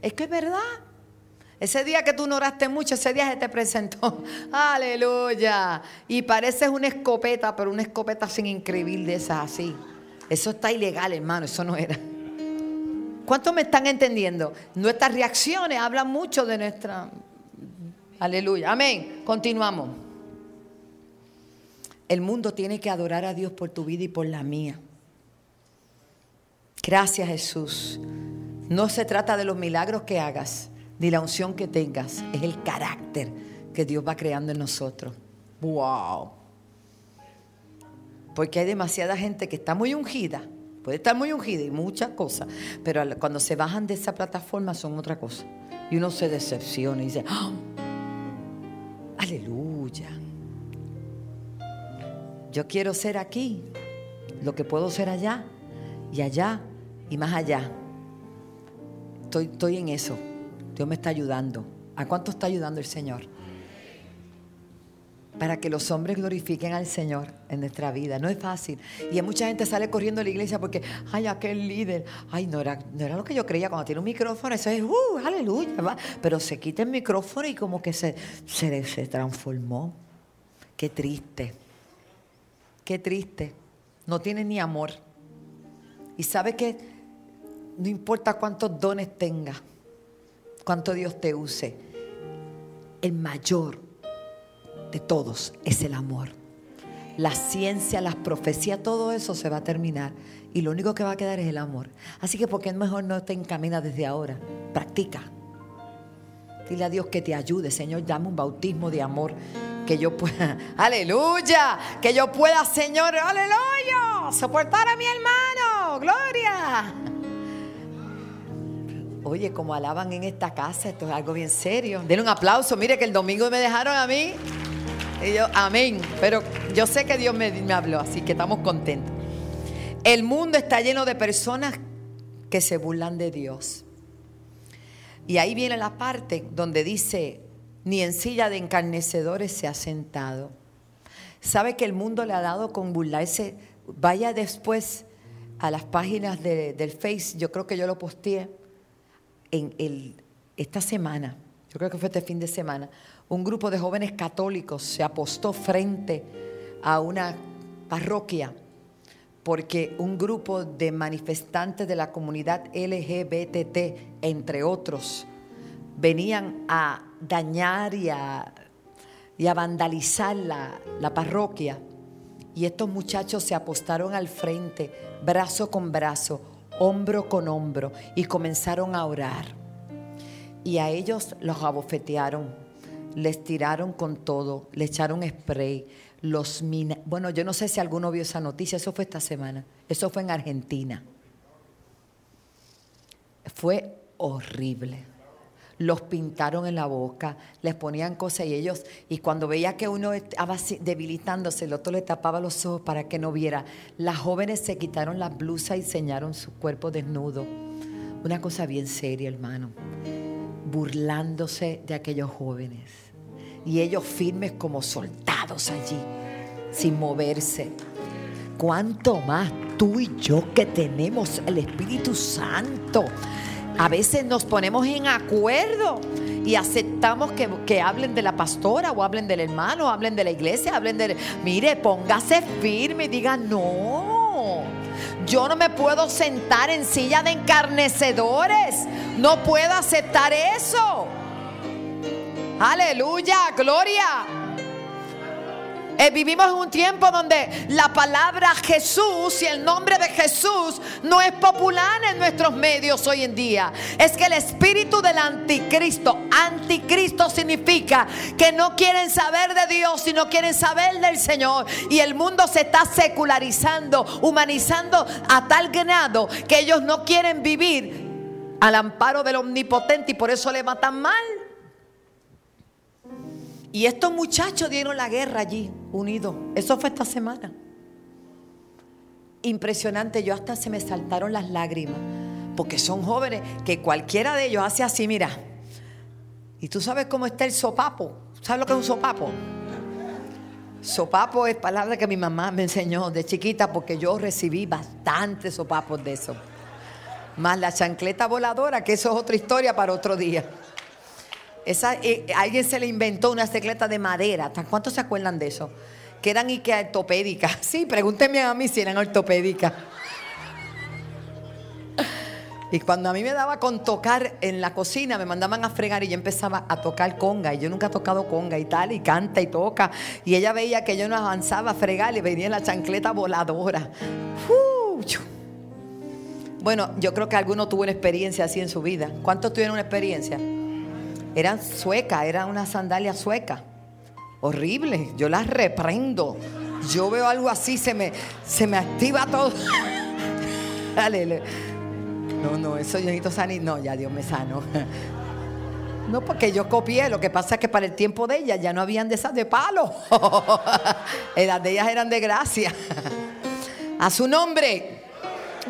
Es que es verdad. Ese día que tú no oraste mucho, ese día se te presentó. Aleluya. Y pareces una escopeta, pero una escopeta sin increíble de esas así. Eso está ilegal, hermano. Eso no era. ¿Cuántos me están entendiendo? Nuestras reacciones hablan mucho de nuestra... Aleluya. Amén. Continuamos. El mundo tiene que adorar a Dios por tu vida y por la mía. Gracias Jesús. No se trata de los milagros que hagas, ni la unción que tengas. Es el carácter que Dios va creando en nosotros. ¡Wow! Porque hay demasiada gente que está muy ungida Puede estar muy ungida y muchas cosas, pero cuando se bajan de esa plataforma son otra cosa. Y uno se decepciona y dice, ¡Ah! Aleluya. Yo quiero ser aquí, lo que puedo ser allá, y allá, y más allá. Estoy, estoy en eso. Dios me está ayudando. ¿A cuánto está ayudando el Señor? Para que los hombres glorifiquen al Señor en nuestra vida. No es fácil. Y mucha gente sale corriendo a la iglesia porque, ay, aquel líder, ay, no era, no era lo que yo creía cuando tiene un micrófono, eso es, uh, aleluya, va. Pero se quita el micrófono y como que se, se, se transformó. Qué triste, qué triste. No tiene ni amor. Y sabe que no importa cuántos dones tenga, cuánto Dios te use, el mayor de todos es el amor. La ciencia, las profecías, todo eso se va a terminar y lo único que va a quedar es el amor. Así que porque es mejor no te encamina desde ahora, practica. Dile a Dios que te ayude, Señor, dame un bautismo de amor que yo pueda, aleluya, que yo pueda, Señor, aleluya, soportar a mi hermano, gloria. Oye, como alaban en esta casa, esto es algo bien serio. Denle un aplauso, mire que el domingo me dejaron a mí. Y yo, amén. Pero yo sé que Dios me, habló, así que estamos contentos. El mundo está lleno de personas que se burlan de Dios. Y ahí viene la parte donde dice, ni en silla de encarnecedores se ha sentado. ¿Sabe que el mundo le ha dado con burlarse? Vaya después a las páginas del Face, yo creo que yo lo posteé en esta semana, yo creo que fue este fin de semana, un grupo de jóvenes católicos se apostó frente a una parroquia porque un grupo de manifestantes de la comunidad LGBT, entre otros, venían a dañar y a, vandalizar la, la parroquia. Y estos muchachos se apostaron al frente, brazo con brazo, hombro con hombro, y comenzaron a orar. Y a ellos los abofetearon les tiraron con todo, le echaron spray, los mina Bueno, yo no sé si alguno vio esa noticia, eso fue esta semana, eso fue en Argentina. Fue horrible. Los pintaron en la boca, les ponían cosas y ellos, y cuando veía que uno estaba debilitándose, el otro le tapaba los ojos para que no viera. Las jóvenes se quitaron las blusas y enseñaron su cuerpo desnudo. Una cosa bien seria, hermano burlándose de aquellos jóvenes. Y ellos firmes como soldados allí, sin moverse. ¿Cuánto más tú y yo que tenemos el Espíritu Santo? A veces nos ponemos en acuerdo y aceptamos que, que, hablen de la pastora o hablen del hermano, o hablen de la iglesia, hablen de... Mire, póngase firme y diga, no, yo no me puedo sentar en silla de encarnecedores. No puedo aceptar eso. Aleluya, gloria. Eh, vivimos en un tiempo donde la palabra Jesús y el nombre de Jesús no es popular en nuestros medios hoy en día. Es que el espíritu del anticristo, anticristo significa que no quieren saber de Dios, sino quieren saber del Señor. Y el mundo se está secularizando, humanizando a tal grado que ellos no quieren vivir al amparo del omnipotente y por eso le matan mal. Y estos muchachos dieron la guerra allí, unidos. Eso fue esta semana. Impresionante, yo hasta se me saltaron las lágrimas, porque son jóvenes que cualquiera de ellos hace así, mira. Y tú sabes cómo está el sopapo. ¿Sabes lo que es un sopapo? Sopapo es palabra que mi mamá me enseñó de chiquita porque yo recibí bastantes sopapos de eso. Más la chancleta voladora, que eso es otra historia para otro día. Esa, eh, alguien se le inventó una chancleta de madera. ¿Cuántos se acuerdan de eso? Que eran y que ortopédicas. Sí, pregúntenme a mí si eran ortopédicas. Y cuando a mí me daba con tocar en la cocina, me mandaban a fregar y yo empezaba a tocar conga. Y yo nunca he tocado conga y tal, y canta y toca. Y ella veía que yo no avanzaba a fregar y venía la chancleta voladora. Bueno, yo creo que alguno tuvo una experiencia así en su vida. ¿Cuántos tuvieron una experiencia? Eran suecas, era una sandalia sueca. Horrible, yo las reprendo. Yo veo algo así, se me, se me activa todo. Aleluya. No, no, eso yo necesito sanar. No, ya Dios me sano. No, porque yo copié. Lo que pasa es que para el tiempo de ellas ya no habían de esas de palo. Las de ellas eran de gracia. A su nombre.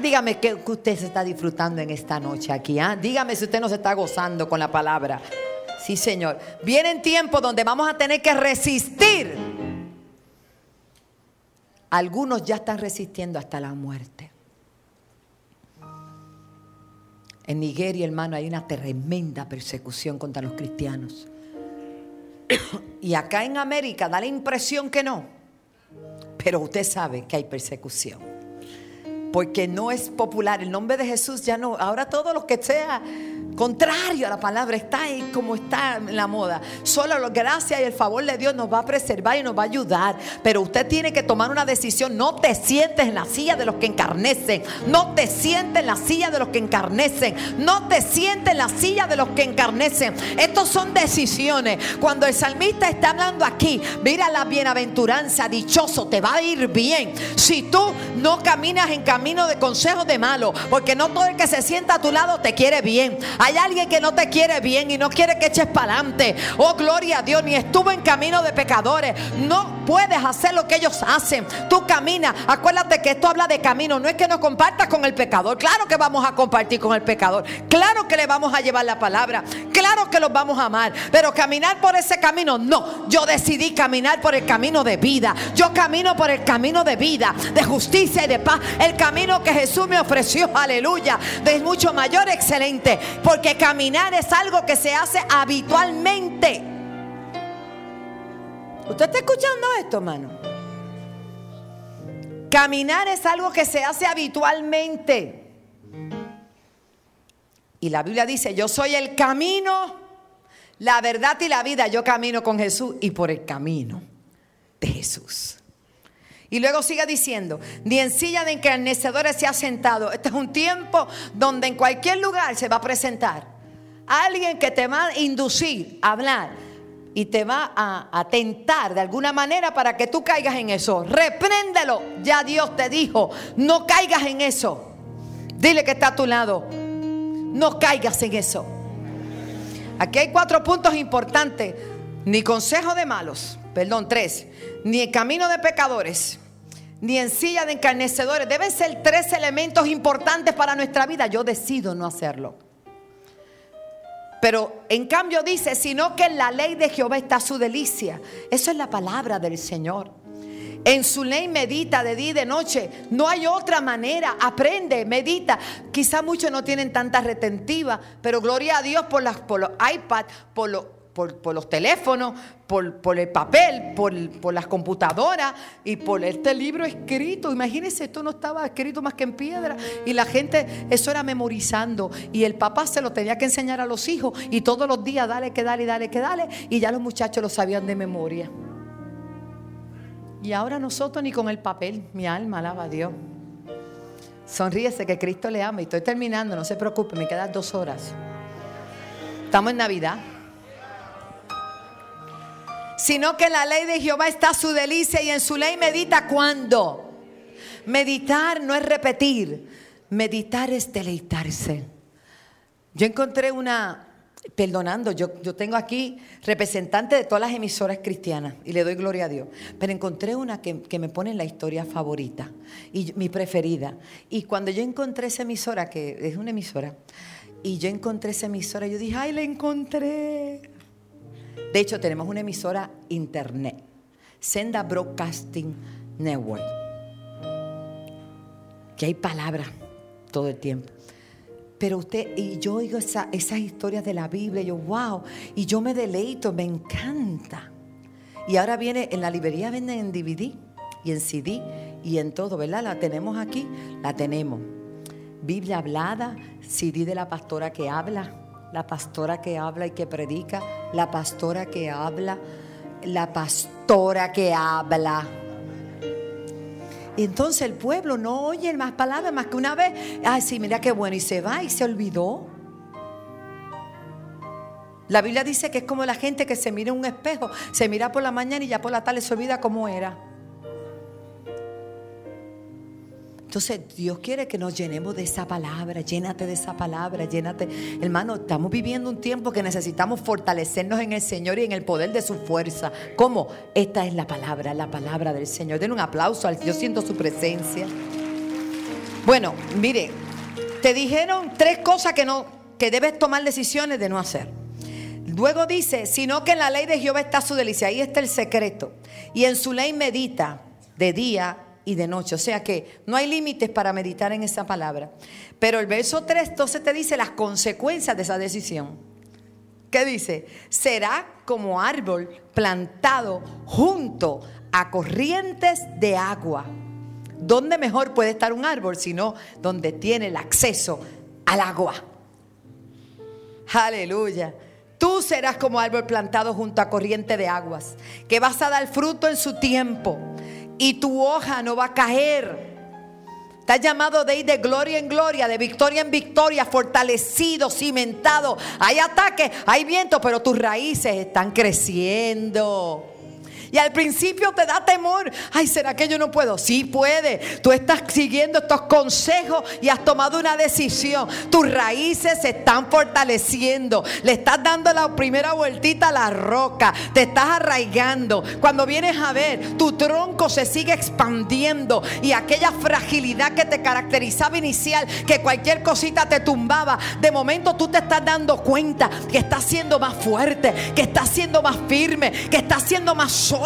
Dígame que usted se está disfrutando en esta noche aquí. ¿ah? Dígame si usted no se está gozando con la palabra. Sí, Señor. Vienen tiempos donde vamos a tener que resistir. Algunos ya están resistiendo hasta la muerte. En Nigeria, hermano, hay una tremenda persecución contra los cristianos. Y acá en América da la impresión que no. Pero usted sabe que hay persecución. Porque no es popular. El nombre de Jesús ya no. Ahora todo lo que sea contrario a la palabra, está ahí como está en la moda. Solo la gracia y el favor de Dios nos va a preservar y nos va a ayudar. Pero usted tiene que tomar una decisión. No te sientes en la silla de los que encarnecen. No te sientes en la silla de los que encarnecen. No te sientes en la silla de los que encarnecen. Estos son decisiones. Cuando el salmista está hablando aquí, mira la bienaventuranza, dichoso, te va a ir bien. Si tú no caminas en camino de consejos de malo, porque no todo el que se sienta a tu lado te quiere bien. Alguien que no te quiere bien y no quiere que eches para adelante. Oh, gloria a Dios, ni estuvo en camino de pecadores. No puedes hacer lo que ellos hacen. Tú caminas. Acuérdate que esto habla de camino. No es que no compartas con el pecador. Claro que vamos a compartir con el pecador. Claro que le vamos a llevar la palabra. Claro que los vamos a amar. Pero caminar por ese camino, no. Yo decidí caminar por el camino de vida. Yo camino por el camino de vida, de justicia y de paz. El camino que Jesús me ofreció, aleluya, de mucho mayor excelente. Porque caminar es algo que se hace habitualmente. ¿Usted está escuchando esto, hermano? Caminar es algo que se hace habitualmente. Y la Biblia dice, yo soy el camino, la verdad y la vida. Yo camino con Jesús y por el camino de Jesús. Y luego sigue diciendo, ni en silla de encarnecedores se ha sentado. Este es un tiempo donde en cualquier lugar se va a presentar alguien que te va a inducir a hablar y te va a, a, tentar de alguna manera para que tú caigas en eso. Repréndelo. Ya Dios te dijo, no caigas en eso. Dile que está a tu lado. No caigas en eso. Aquí hay cuatro puntos importantes. Ni consejo de malos, perdón, tres. Ni el camino de pecadores ni en silla de encarnecedores. Deben ser tres elementos importantes para nuestra vida. Yo decido no hacerlo. Pero en cambio dice, sino que en la ley de Jehová está su delicia. Eso es la palabra del Señor. En su ley medita de día y de noche. No hay otra manera. Aprende, medita. Quizá muchos no tienen tanta retentiva, pero gloria a Dios por, las, por los iPad, por los por, los teléfonos, por, el papel, por, las computadoras y por este libro escrito. Imagínense, esto no estaba escrito más que en piedra. Y la gente, eso era memorizando. Y el papá se lo tenía que enseñar a los hijos. Y todos los días, dale, que dale, dale, que dale. Y ya los muchachos lo sabían de memoria. Y ahora nosotros ni con el papel, mi alma alaba a Dios. Sonríese que Cristo le ama. Y estoy terminando, no se preocupe, me quedan dos horas. Estamos en Navidad sino que la ley de Jehová está su delicia y en su ley medita cuando. Meditar no es repetir, meditar es deleitarse. Yo encontré una, perdonando, yo, yo tengo aquí representantes de todas las emisoras cristianas y le doy gloria a Dios, pero encontré una que, que me pone en la historia favorita y mi preferida. Y cuando yo encontré esa emisora, que es una emisora, y yo encontré esa emisora, yo dije, ay, la encontré. De hecho, tenemos una emisora internet. Senda Broadcasting Network. Que hay palabras todo el tiempo. Pero usted, y yo oigo esas historias de la Biblia, yo, wow, y yo me deleito, me encanta. Y ahora viene, en la librería venden en DVD y en CD y en todo, ¿verdad? La tenemos aquí, la tenemos. Biblia hablada, CD de la pastora que habla, la pastora que habla y que predica, la pastora que habla, la pastora que habla. Y entonces el pueblo no oye más palabras más que una vez. Ay, sí, mira qué bueno. Y se va y se olvidó. La Biblia dice que es como la gente que se mira en un espejo, se mira por la mañana y ya por la tarde se olvida cómo era. Entonces Dios quiere que nos llenemos de esa palabra, llénate de esa palabra, llénate. Hermano, estamos viviendo un tiempo que necesitamos fortalecernos en el Señor y en el poder de su fuerza. ¿Cómo? Esta es la palabra, la palabra del Señor. Den un aplauso al Yo siento su presencia. Bueno, mire, te dijeron tres cosas que no que debes tomar decisiones de no hacer. Luego dice, sino que en la ley de Jehová está su delicia, ahí está el secreto. Y en su ley medita de día y de noche. O sea que no hay límites para meditar en esa palabra. Pero el verso 3 entonces te dice las consecuencias de esa decisión. ¿Qué dice? Será como árbol plantado junto a corrientes de agua. ¿Dónde mejor puede estar un árbol sino donde tiene el acceso al agua? Aleluya. Tú serás como árbol plantado junto a corriente de aguas, que vas a dar fruto en su tiempo y tu hoja no va a caer. Estás llamado de ir de gloria en gloria, de victoria en victoria, fortalecido, cimentado. Hay ataques, hay viento, pero tus raíces están creciendo. Y al principio te da temor. Ay, ¿será que yo no puedo? Sí puede. Tú estás siguiendo estos consejos y has tomado una decisión. Tus raíces se están fortaleciendo. Le estás dando la primera vueltita a la roca. Te estás arraigando. Cuando vienes a ver, tu tronco se sigue expandiendo. Y aquella fragilidad que te caracterizaba inicial, que cualquier cosita te tumbaba, de momento tú te estás dando cuenta que estás siendo más fuerte, que estás siendo más firme, que estás siendo más sólido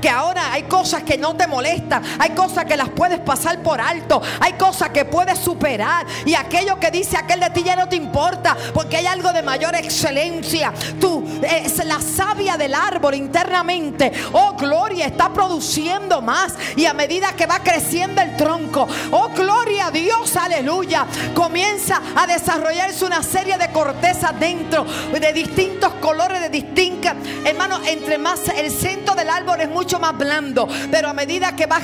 que ahora hay cosas que no te molestan, hay cosas que las puedes pasar por alto, hay cosas que puedes superar y aquello que dice aquel de ti ya no te importa porque hay algo de mayor excelencia. Tú es la savia del árbol internamente. Oh, gloria, está produciendo más y a medida que va creciendo el tronco, oh, gloria a Dios, aleluya, comienza a desarrollarse una serie de cortezas dentro de distintos colores, de distintas, hermano, entre más el centro del árbol es mucho más blando, pero a medida que va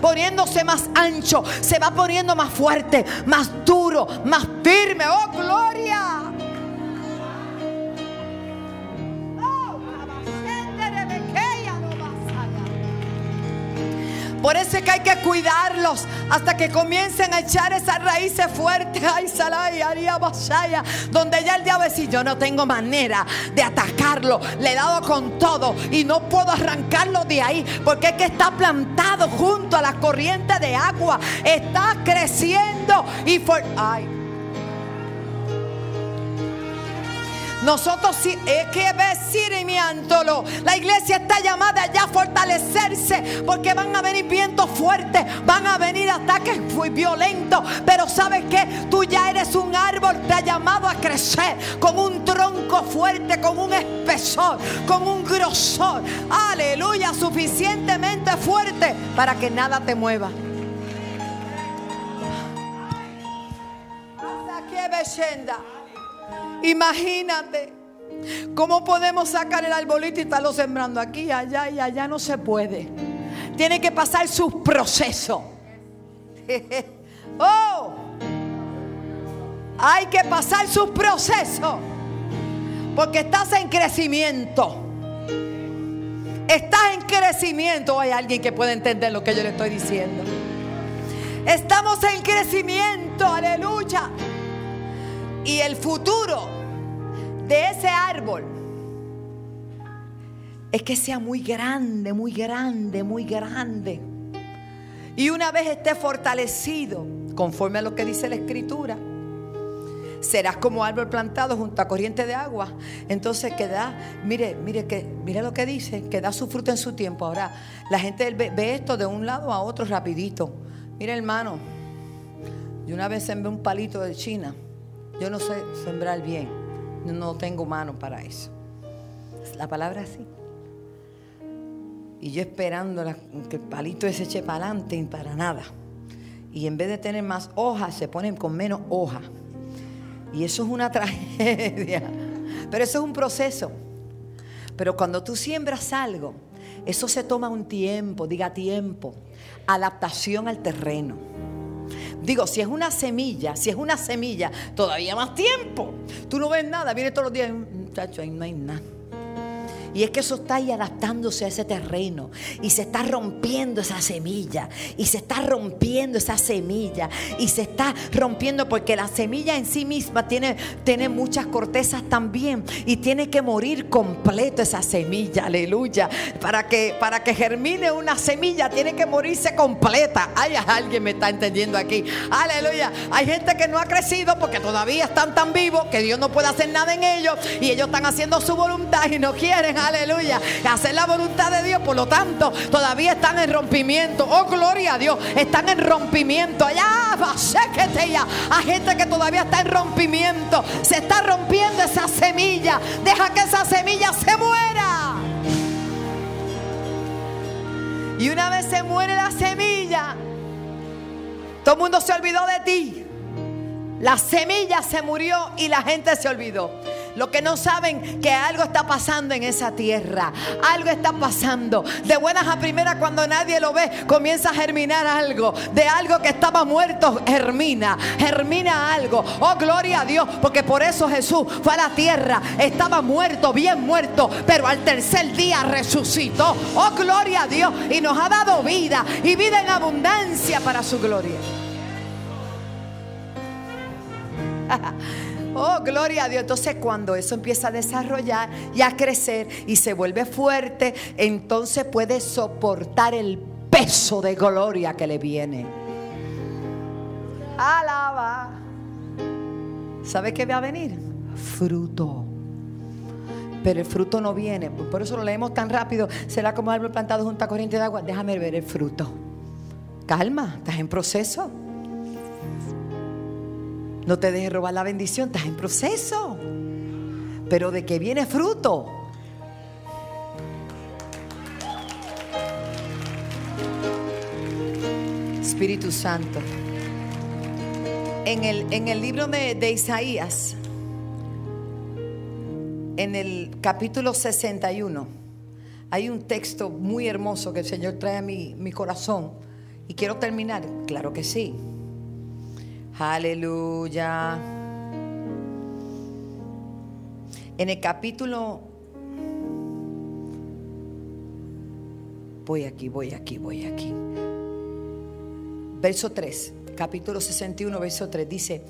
poniéndose más ancho, se va poniendo más fuerte, más duro, más firme. Oh, gloria. Por eso es que hay que cuidarlos hasta que comiencen a echar esas raíces fuertes. Ay, Haría Basaya. Donde ya el diablo dice: Yo no tengo manera de atacarlo. Le he dado con todo y no puedo arrancarlo de ahí. Porque es que está plantado junto a la corriente de agua. Está creciendo y for Ay. Nosotros sí, es que decir mi antolo. La iglesia está llamada ya a fortalecerse porque van a venir vientos fuertes, van a venir ataques violentos. Pero sabes que tú ya eres un árbol, te ha llamado a crecer con un tronco fuerte, con un espesor, con un grosor. Aleluya, suficientemente fuerte para que nada te mueva. Hasta que Imagínate cómo podemos sacar el arbolito y estarlo sembrando aquí, allá y allá. No se puede. Tiene que pasar su proceso. oh, hay que pasar su proceso. Porque estás en crecimiento. Estás en crecimiento. Hay alguien que puede entender lo que yo le estoy diciendo. Estamos en crecimiento. Aleluya. Y el futuro de ese árbol es que sea muy grande, muy grande, muy grande. Y una vez esté fortalecido, conforme a lo que dice la escritura, serás como árbol plantado junto a corriente de agua. Entonces que da, mire, mire, que, mire lo que dice, que da su fruto en su tiempo. Ahora, la gente ve, esto de un lado a otro rapidito. Mire hermano, yo una vez sembré un palito de China. Yo no sé sembrar bien. No tengo mano para eso. La palabra así. Y yo esperando que el palito ese eche para adelante y para nada. Y en vez de tener más hojas, se ponen con menos hojas. Y eso es una tragedia. Pero eso es un proceso. Pero cuando tú siembras algo, eso se toma un tiempo, diga tiempo, adaptación al terreno. Digo, si es una semilla, si es una semilla, todavía más tiempo. Tú no ves nada, viene todos los días, muchacho, ahí no hay nada. Y es que eso está ahí adaptándose a ese terreno. Y se está rompiendo esa semilla. Y se está rompiendo esa semilla. Y se está rompiendo porque la semilla en sí misma tiene, tiene muchas cortezas también. Y tiene que morir completo esa semilla. Aleluya. Para que, para que germine una semilla tiene que morirse completa. Ay, alguien me está entendiendo aquí. Aleluya. Hay gente que no ha crecido porque todavía están tan vivos que Dios no puede hacer nada en ellos. Y ellos están haciendo su voluntad y no quieren aleluya, hacer la voluntad de Dios, por lo tanto, todavía están en rompimiento. Oh, gloria a Dios, están en rompimiento. Allá, ya. Hay gente que todavía está en rompimiento. Se está rompiendo esa semilla. Deja que esa semilla se muera. Y una vez se muere la semilla, todo el mundo se olvidó de ti. La semilla se murió y la gente se olvidó. Lo que no saben que algo está pasando en esa tierra. Algo está pasando. De buenas a primeras cuando nadie lo ve, comienza a germinar algo. De algo que estaba muerto, germina. Germina algo. Oh, gloria a Dios. Porque por eso Jesús fue a la tierra. Estaba muerto, bien muerto. Pero al tercer día resucitó. Oh, gloria a Dios. Y nos ha dado vida. Y vida en abundancia para su gloria. Oh, gloria a Dios. Entonces cuando eso empieza a desarrollar y a crecer y se vuelve fuerte, entonces puede soportar el peso de gloria que le viene. Alaba. ¿Sabe qué va a venir? Fruto. Pero el fruto no viene. Por eso lo leemos tan rápido. Será como árbol plantado junto a corriente de agua. Déjame ver el fruto. Calma, estás en proceso. No te dejes robar la bendición, estás en proceso. Pero de que viene fruto. Espíritu Santo. En el, en el libro de, de Isaías, en el capítulo 61, hay un texto muy hermoso que el Señor trae a mi, mi corazón. Y quiero terminar, claro que sí. Aleluya. En el capítulo... Voy aquí, voy aquí, voy aquí. Verso 3, capítulo 61, verso 3, dice,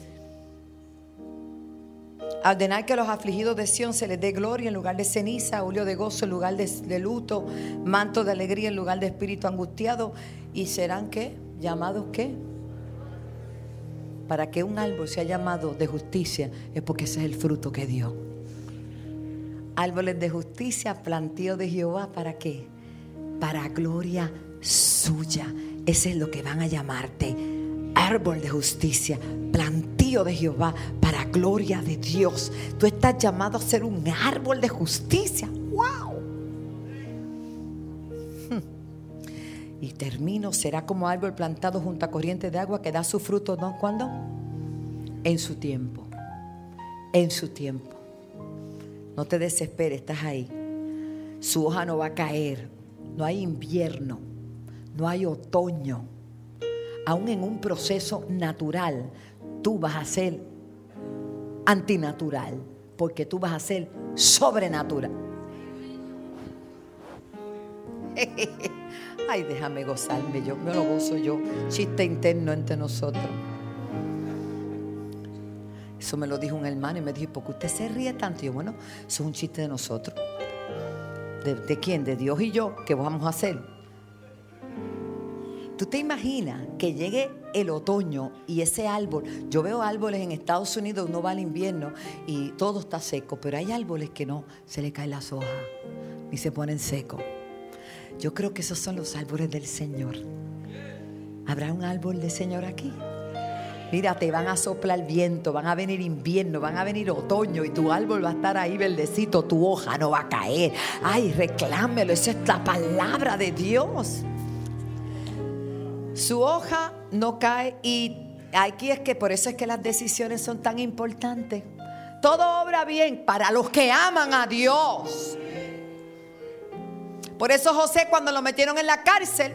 ordenar que a los afligidos de Sión se les dé gloria en lugar de ceniza, óleo de gozo en lugar de, de, luto, manto de alegría en lugar de espíritu angustiado, y serán qué? Llamados qué? Para que un árbol sea llamado de justicia es porque ese es el fruto que dio. Árboles de justicia, plantío de Jehová, ¿para qué? Para gloria suya. Ese es lo que van a llamarte. Árbol de justicia, plantío de Jehová, para gloria de Dios. Tú estás llamado a ser un árbol de justicia. ¡Wow! Y termino, será como árbol plantado junto a corriente de agua que da su fruto, ¿no? ¿Cuándo? En su tiempo. En su tiempo. No te desesperes, estás ahí. Su hoja no va a caer. No hay invierno. No hay otoño. Aún en un proceso natural, tú vas a ser antinatural. Porque tú vas a ser sobrenatural. Ay, déjame gozarme yo, me lo gozo yo. Chiste interno entre nosotros. Eso me lo dijo un hermano y me dijo, ¿por qué usted se ríe tanto? Y yo, bueno, eso es un chiste de nosotros. ¿De, ¿De, quién? De Dios y yo. ¿Qué vamos a hacer? ¿Tú te imaginas que llegue el otoño y ese árbol, yo veo árboles en Estados Unidos, uno va al invierno y todo está seco, pero hay árboles que no, se le caen las hojas y se ponen secos. Yo creo que esos son los árboles del Señor. ¿Habrá un árbol del Señor aquí? Mira, te van a soplar viento, van a venir invierno, van a venir otoño y tu árbol va a estar ahí verdecito, tu hoja no va a caer. Ay, reclámelo, esa es la palabra de Dios. Su hoja no cae y aquí es que por eso es que las decisiones son tan importantes. Todo obra bien para los que aman a Dios. Por eso José cuando lo metieron en la cárcel,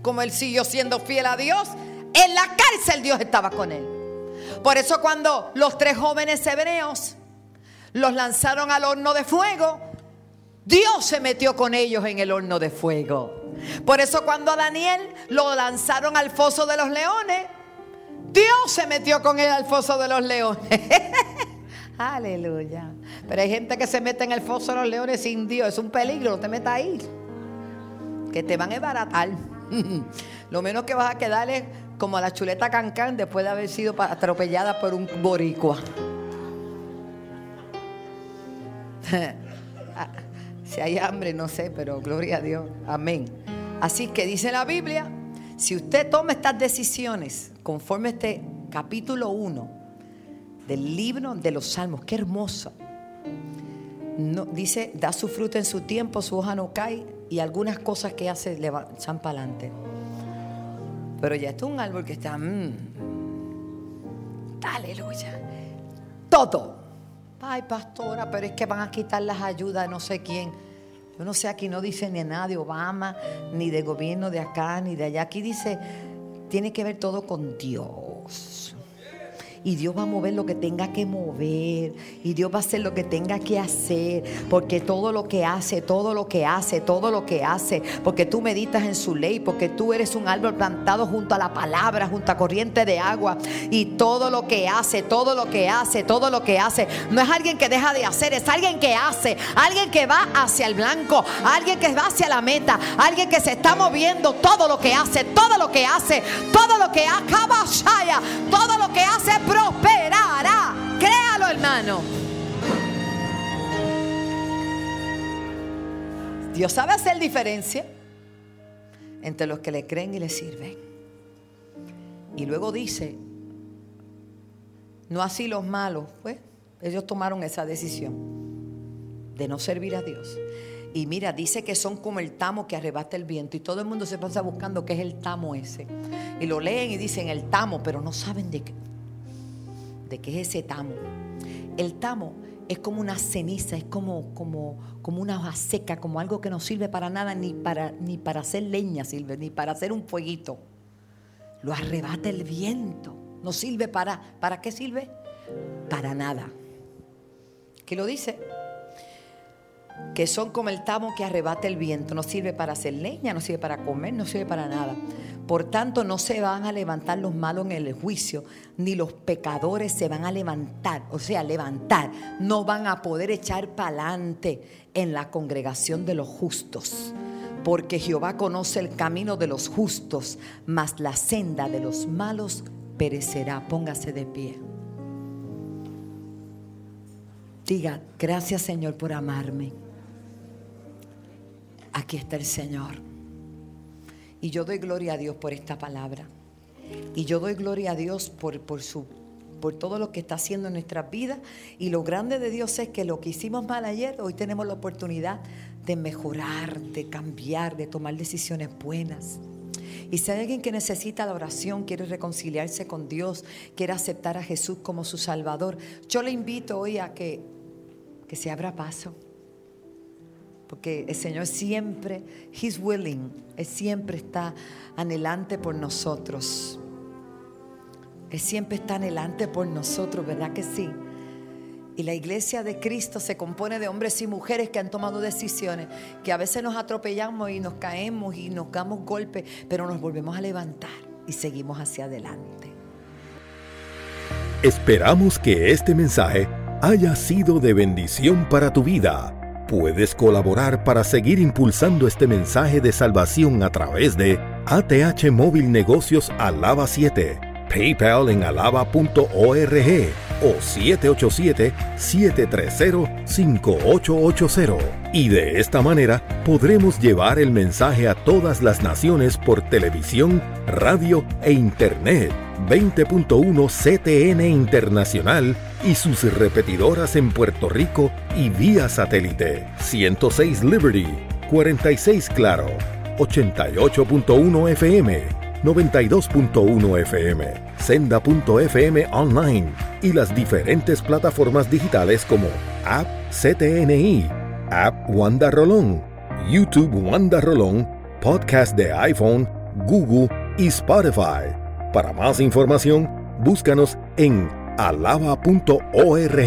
como él siguió siendo fiel a Dios, en la cárcel Dios estaba con él. Por eso cuando los tres jóvenes hebreos los lanzaron al horno de fuego, Dios se metió con ellos en el horno de fuego. Por eso cuando a Daniel lo lanzaron al foso de los leones, Dios se metió con él al foso de los leones. Aleluya. Pero hay gente que se mete en el foso de los leones sin Dios. Es un peligro, no te metas ahí. Que te van a embaratar. Lo menos que vas a quedar es como la chuleta cancán después de haber sido atropellada por un boricua. si hay hambre, no sé, pero gloria a Dios. Amén. Así que dice la Biblia, si usted toma estas decisiones conforme este capítulo 1 del libro de los Salmos, qué hermoso. No, dice, da su fruto en su tiempo, su hoja no cae y algunas cosas que hace le para adelante. Pero ya esto es un árbol que está. Mmm, aleluya. Todo. Ay, pastora, pero es que van a quitar las ayudas no sé quién. Yo no sé, aquí no dice ni nada de Obama, ni de gobierno de acá, ni de allá. Aquí dice, tiene que ver todo con Dios y Dios va a mover lo que tenga que mover y Dios va a hacer lo que tenga que hacer, porque todo lo que hace, todo lo que hace, todo lo que hace, porque tú meditas en su ley, porque tú eres un árbol plantado junto a la palabra, junto a corriente de agua y todo lo que hace, todo lo que hace, todo lo que hace, no es alguien que deja de hacer, es alguien que hace, alguien que va hacia el blanco, alguien que va hacia la meta, alguien que se está moviendo, todo lo que hace, todo lo que hace, todo lo que acaba, todo lo que hace prosperará. Créalo, hermano. Dios sabe hacer diferencia entre los que le creen y le sirven. Y luego dice, no así los malos, pues ellos tomaron esa decisión de no servir a Dios. Y mira, dice que son como el tamo que arrebata el viento. Y todo el mundo se pasa buscando qué es el tamo ese. Y lo leen y dicen el tamo, pero no saben de qué, de qué es ese tamo. El tamo es como una ceniza, es como, como, como una hoja seca, como algo que no sirve para nada, ni para, ni para hacer leña sirve, ni para hacer un fueguito. Lo arrebata el viento. No sirve para, ¿para qué sirve? Para nada. ¿Qué lo dice? Que son como el tamo que arrebata el viento, no sirve para hacer leña, no sirve para comer, no sirve para nada. Por tanto, no se van a levantar los malos en el juicio, ni los pecadores se van a levantar, o sea, levantar, no van a poder echar para adelante en la congregación de los justos. Porque Jehová conoce el camino de los justos, mas la senda de los malos perecerá. Póngase de pie. Diga, gracias Señor por amarme aquí está el Señor. Y yo doy gloria a Dios por esta palabra. Y yo doy gloria a Dios por, por, su, por todo lo que está haciendo en nuestras vidas. Y lo grande de Dios es que lo que hicimos mal ayer, hoy tenemos la oportunidad de mejorar, de cambiar, de tomar decisiones buenas. Y si hay alguien que necesita la oración, quiere reconciliarse con Dios, quiere aceptar a Jesús como su Salvador, yo le invito hoy a que, que se abra paso porque el Señor siempre, He's willing, Él siempre está anhelante por nosotros. Él siempre está anhelante por nosotros, ¿verdad que sí? Y la iglesia de Cristo se compone de hombres y mujeres que han tomado decisiones, que a veces nos atropellamos y nos caemos y nos damos golpes, pero nos volvemos a levantar y seguimos hacia adelante. Esperamos que este mensaje haya sido de bendición para tu vida. Puedes colaborar para seguir impulsando este mensaje de salvación a través de ATH Móvil Negocios Alaba 7, PayPal en alaba.org o 787-730-5880. Y de esta manera podremos llevar el mensaje a todas las naciones por televisión, radio e Internet. 20.1 CTN Internacional y sus repetidoras en Puerto Rico y vía satélite. 106 Liberty, 46 Claro, 88.1 FM, 92.1 FM, senda.fm online y las diferentes plataformas digitales como App CTNI, App Wanda Rolón, YouTube Wanda Rolón, Podcast de iPhone, Google y Spotify. Para más información, búscanos en alaba.org